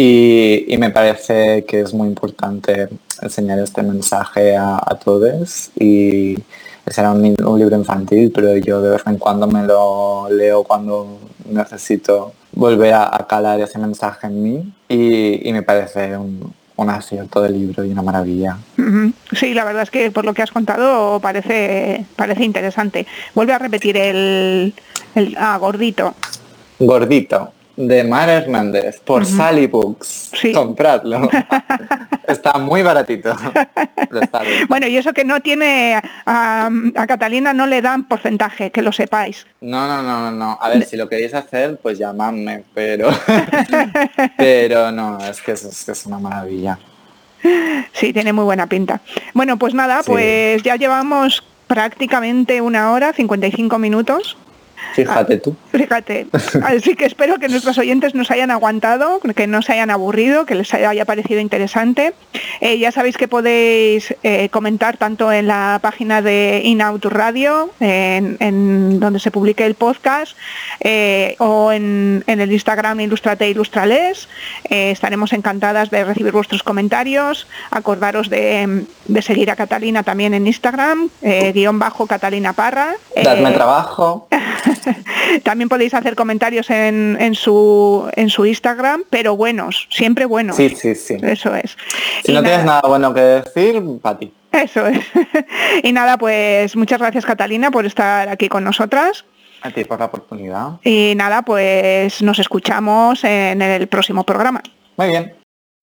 Y, me parece que es muy importante enseñar este mensaje a, todos y será un, libro infantil, pero yo de vez en cuando me lo leo cuando necesito volver a, calar ese mensaje en mí y, me parece un, acierto de libro y una maravilla. Sí, la verdad es que por lo que has contado parece, parece interesante. Vuelve a repetir el, el ah, gordito. Gordito de Mar Hernández por Sally Books. Compradlo. Está muy baratito. bueno, y eso que no tiene a, Catalina no le dan porcentaje, que lo sepáis. No, no, no, no. A ver, si lo queréis hacer, pues llamadme, pero pero no, es que es, es una maravilla. Sí, tiene muy buena pinta. Bueno, pues nada, pues ya llevamos prácticamente una hora, 55 minutos. Fíjate tú. Fíjate. Así que espero que nuestros oyentes nos hayan aguantado, que no se hayan aburrido, que les haya parecido interesante. Eh, ya sabéis que podéis eh, comentar tanto en la página de Inout Radio, en, donde se publique el podcast, eh, o en, el Instagram Ilustrate Ilustrales. estaremos encantadas de recibir vuestros comentarios. Acordaros de, seguir a Catalina también en Instagram, guion bajo Catalina Parra. Dadme trabajo. También podéis hacer comentarios en, su, en su Instagram, pero buenos, siempre buenos. Sí, sí, sí. Eso es. Si no tienes nada bueno que decir, para ti. Eso es. y nada, pues muchas gracias Catalina por estar aquí con nosotras. A ti por la oportunidad. Y nada, pues nos escuchamos en el próximo programa. Muy bien.